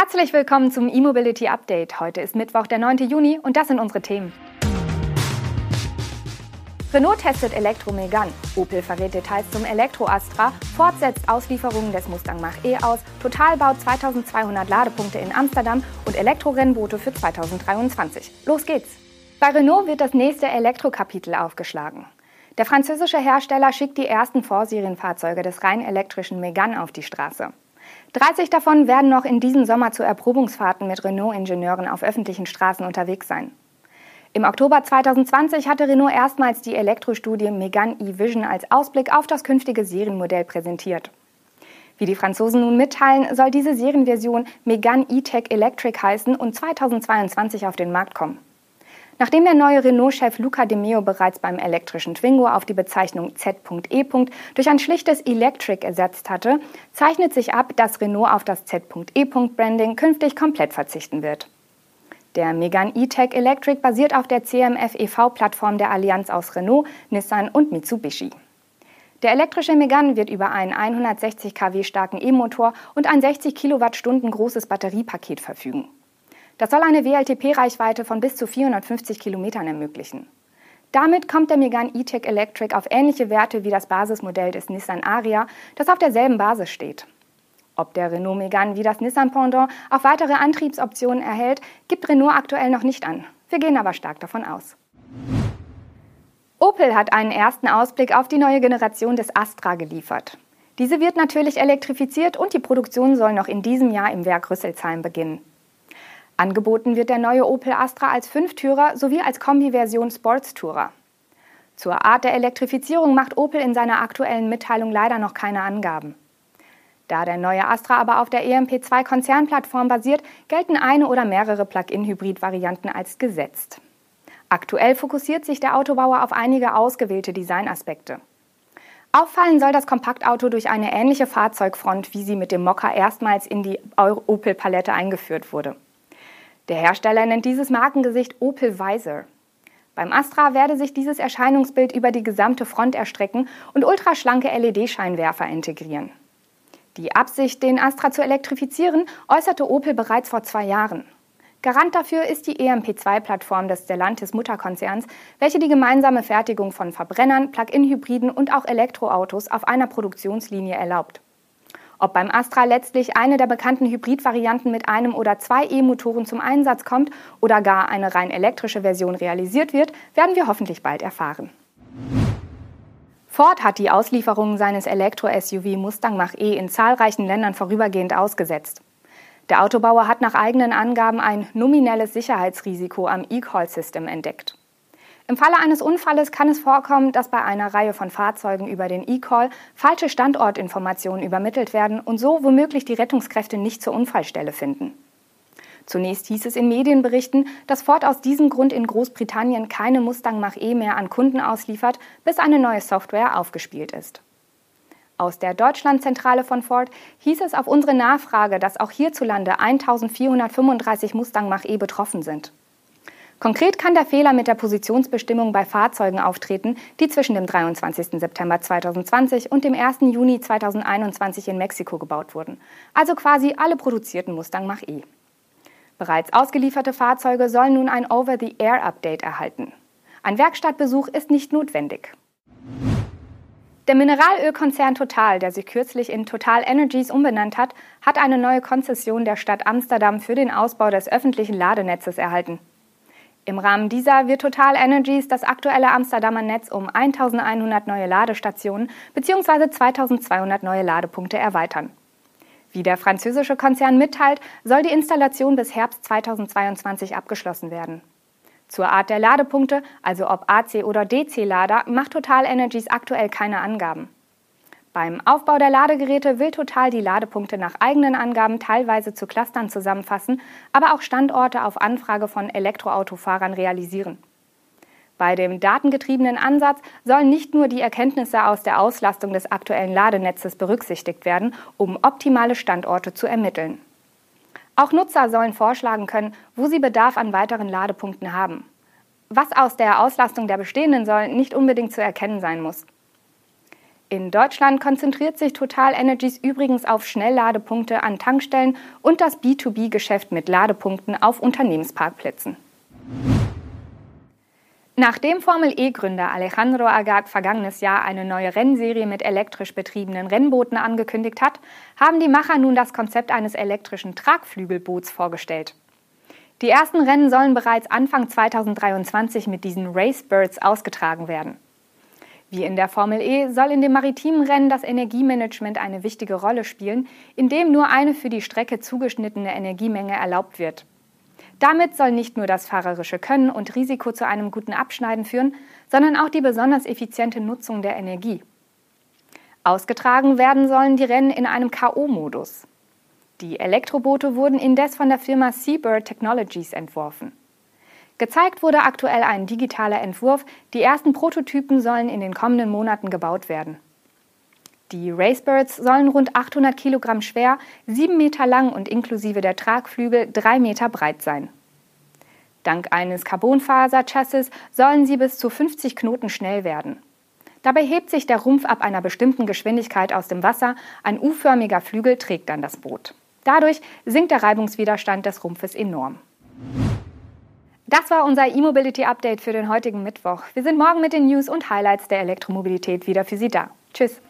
Herzlich willkommen zum E-Mobility Update. Heute ist Mittwoch, der 9. Juni und das sind unsere Themen. Renault testet Elektro Megane, Opel verrät Details zum Elektro Astra, Ford Auslieferungen des Mustang Mach-E aus, Total baut 2200 Ladepunkte in Amsterdam und Elektrorennboote für 2023. Los geht's! Bei Renault wird das nächste Elektrokapitel aufgeschlagen. Der französische Hersteller schickt die ersten Vorserienfahrzeuge des rein elektrischen Megane auf die Straße. 30 davon werden noch in diesem Sommer zu Erprobungsfahrten mit Renault-Ingenieuren auf öffentlichen Straßen unterwegs sein. Im Oktober 2020 hatte Renault erstmals die Elektrostudie Megane e-Vision als Ausblick auf das künftige Serienmodell präsentiert. Wie die Franzosen nun mitteilen, soll diese Serienversion Megane E-Tech Electric heißen und 2022 auf den Markt kommen. Nachdem der neue Renault-Chef Luca De Meo bereits beim elektrischen Twingo auf die Bezeichnung Z.E. durch ein schlichtes Electric ersetzt hatte, zeichnet sich ab, dass Renault auf das Z.E. Branding künftig komplett verzichten wird. Der Megane E-Tech Electric basiert auf der CMF EV-Plattform der Allianz aus Renault, Nissan und Mitsubishi. Der elektrische Megane wird über einen 160 kW starken E-Motor und ein 60 Kilowattstunden großes Batteriepaket verfügen. Das soll eine WLTP-Reichweite von bis zu 450 Kilometern ermöglichen. Damit kommt der Megane E-Tech Electric auf ähnliche Werte wie das Basismodell des Nissan Aria, das auf derselben Basis steht. Ob der Renault Megane wie das Nissan Pendant auf weitere Antriebsoptionen erhält, gibt Renault aktuell noch nicht an. Wir gehen aber stark davon aus. Opel hat einen ersten Ausblick auf die neue Generation des Astra geliefert. Diese wird natürlich elektrifiziert und die Produktion soll noch in diesem Jahr im Werk Rüsselsheim beginnen. Angeboten wird der neue Opel Astra als Fünftürer sowie als Kombi-Version Sportstourer. Zur Art der Elektrifizierung macht Opel in seiner aktuellen Mitteilung leider noch keine Angaben. Da der neue Astra aber auf der EMP2-Konzernplattform basiert, gelten eine oder mehrere Plug-in-Hybrid-Varianten als gesetzt. Aktuell fokussiert sich der Autobauer auf einige ausgewählte Designaspekte. Auffallen soll das Kompaktauto durch eine ähnliche Fahrzeugfront, wie sie mit dem Mokka erstmals in die Opel-Palette eingeführt wurde. Der Hersteller nennt dieses Markengesicht Opel Visor. Beim Astra werde sich dieses Erscheinungsbild über die gesamte Front erstrecken und ultraschlanke LED-Scheinwerfer integrieren. Die Absicht, den Astra zu elektrifizieren, äußerte Opel bereits vor zwei Jahren. Garant dafür ist die EMP2-Plattform des Stellantis Mutterkonzerns, welche die gemeinsame Fertigung von Verbrennern, Plug-in-Hybriden und auch Elektroautos auf einer Produktionslinie erlaubt. Ob beim Astra letztlich eine der bekannten Hybridvarianten mit einem oder zwei E-Motoren zum Einsatz kommt oder gar eine rein elektrische Version realisiert wird, werden wir hoffentlich bald erfahren. Ford hat die Auslieferungen seines Elektro-SUV Mustang Mach-E in zahlreichen Ländern vorübergehend ausgesetzt. Der Autobauer hat nach eigenen Angaben ein nominelles Sicherheitsrisiko am E-Call-System entdeckt. Im Falle eines Unfalles kann es vorkommen, dass bei einer Reihe von Fahrzeugen über den E-Call falsche Standortinformationen übermittelt werden und so womöglich die Rettungskräfte nicht zur Unfallstelle finden. Zunächst hieß es in Medienberichten, dass Ford aus diesem Grund in Großbritannien keine Mustang Mach-E mehr an Kunden ausliefert, bis eine neue Software aufgespielt ist. Aus der Deutschlandzentrale von Ford hieß es auf unsere Nachfrage, dass auch hierzulande 1435 Mustang Mach-E betroffen sind. Konkret kann der Fehler mit der Positionsbestimmung bei Fahrzeugen auftreten, die zwischen dem 23. September 2020 und dem 1. Juni 2021 in Mexiko gebaut wurden, also quasi alle produzierten Mustang Mach-E. Bereits ausgelieferte Fahrzeuge sollen nun ein Over-the-Air-Update erhalten. Ein Werkstattbesuch ist nicht notwendig. Der Mineralölkonzern Total, der sich kürzlich in Total Energies umbenannt hat, hat eine neue Konzession der Stadt Amsterdam für den Ausbau des öffentlichen Ladenetzes erhalten. Im Rahmen dieser wird Total Energies das aktuelle Amsterdamer Netz um 1100 neue Ladestationen bzw. 2200 neue Ladepunkte erweitern. Wie der französische Konzern mitteilt, soll die Installation bis Herbst 2022 abgeschlossen werden. Zur Art der Ladepunkte, also ob AC oder DC-Lader, macht Total Energies aktuell keine Angaben. Beim Aufbau der Ladegeräte will Total die Ladepunkte nach eigenen Angaben teilweise zu Clustern zusammenfassen, aber auch Standorte auf Anfrage von Elektroautofahrern realisieren. Bei dem datengetriebenen Ansatz sollen nicht nur die Erkenntnisse aus der Auslastung des aktuellen Ladenetzes berücksichtigt werden, um optimale Standorte zu ermitteln. Auch Nutzer sollen vorschlagen können, wo sie Bedarf an weiteren Ladepunkten haben. Was aus der Auslastung der bestehenden soll, nicht unbedingt zu erkennen sein muss. In Deutschland konzentriert sich Total Energies übrigens auf Schnellladepunkte an Tankstellen und das B2B-Geschäft mit Ladepunkten auf Unternehmensparkplätzen. Nachdem Formel-E-Gründer Alejandro Agag vergangenes Jahr eine neue Rennserie mit elektrisch betriebenen Rennbooten angekündigt hat, haben die Macher nun das Konzept eines elektrischen Tragflügelboots vorgestellt. Die ersten Rennen sollen bereits Anfang 2023 mit diesen Racebirds ausgetragen werden. Wie in der Formel E soll in dem maritimen Rennen das Energiemanagement eine wichtige Rolle spielen, indem nur eine für die Strecke zugeschnittene Energiemenge erlaubt wird. Damit soll nicht nur das fahrerische Können und Risiko zu einem guten Abschneiden führen, sondern auch die besonders effiziente Nutzung der Energie. Ausgetragen werden sollen die Rennen in einem KO-Modus. Die Elektroboote wurden indes von der Firma Seabird Technologies entworfen. Gezeigt wurde aktuell ein digitaler Entwurf, die ersten Prototypen sollen in den kommenden Monaten gebaut werden. Die Racebirds sollen rund 800 Kilogramm schwer, 7 Meter lang und inklusive der Tragflügel 3 Meter breit sein. Dank eines Carbonfaser-Chassis sollen sie bis zu 50 Knoten schnell werden. Dabei hebt sich der Rumpf ab einer bestimmten Geschwindigkeit aus dem Wasser, ein U-förmiger Flügel trägt dann das Boot. Dadurch sinkt der Reibungswiderstand des Rumpfes enorm. Das war unser E-Mobility Update für den heutigen Mittwoch. Wir sind morgen mit den News und Highlights der Elektromobilität wieder für Sie da. Tschüss.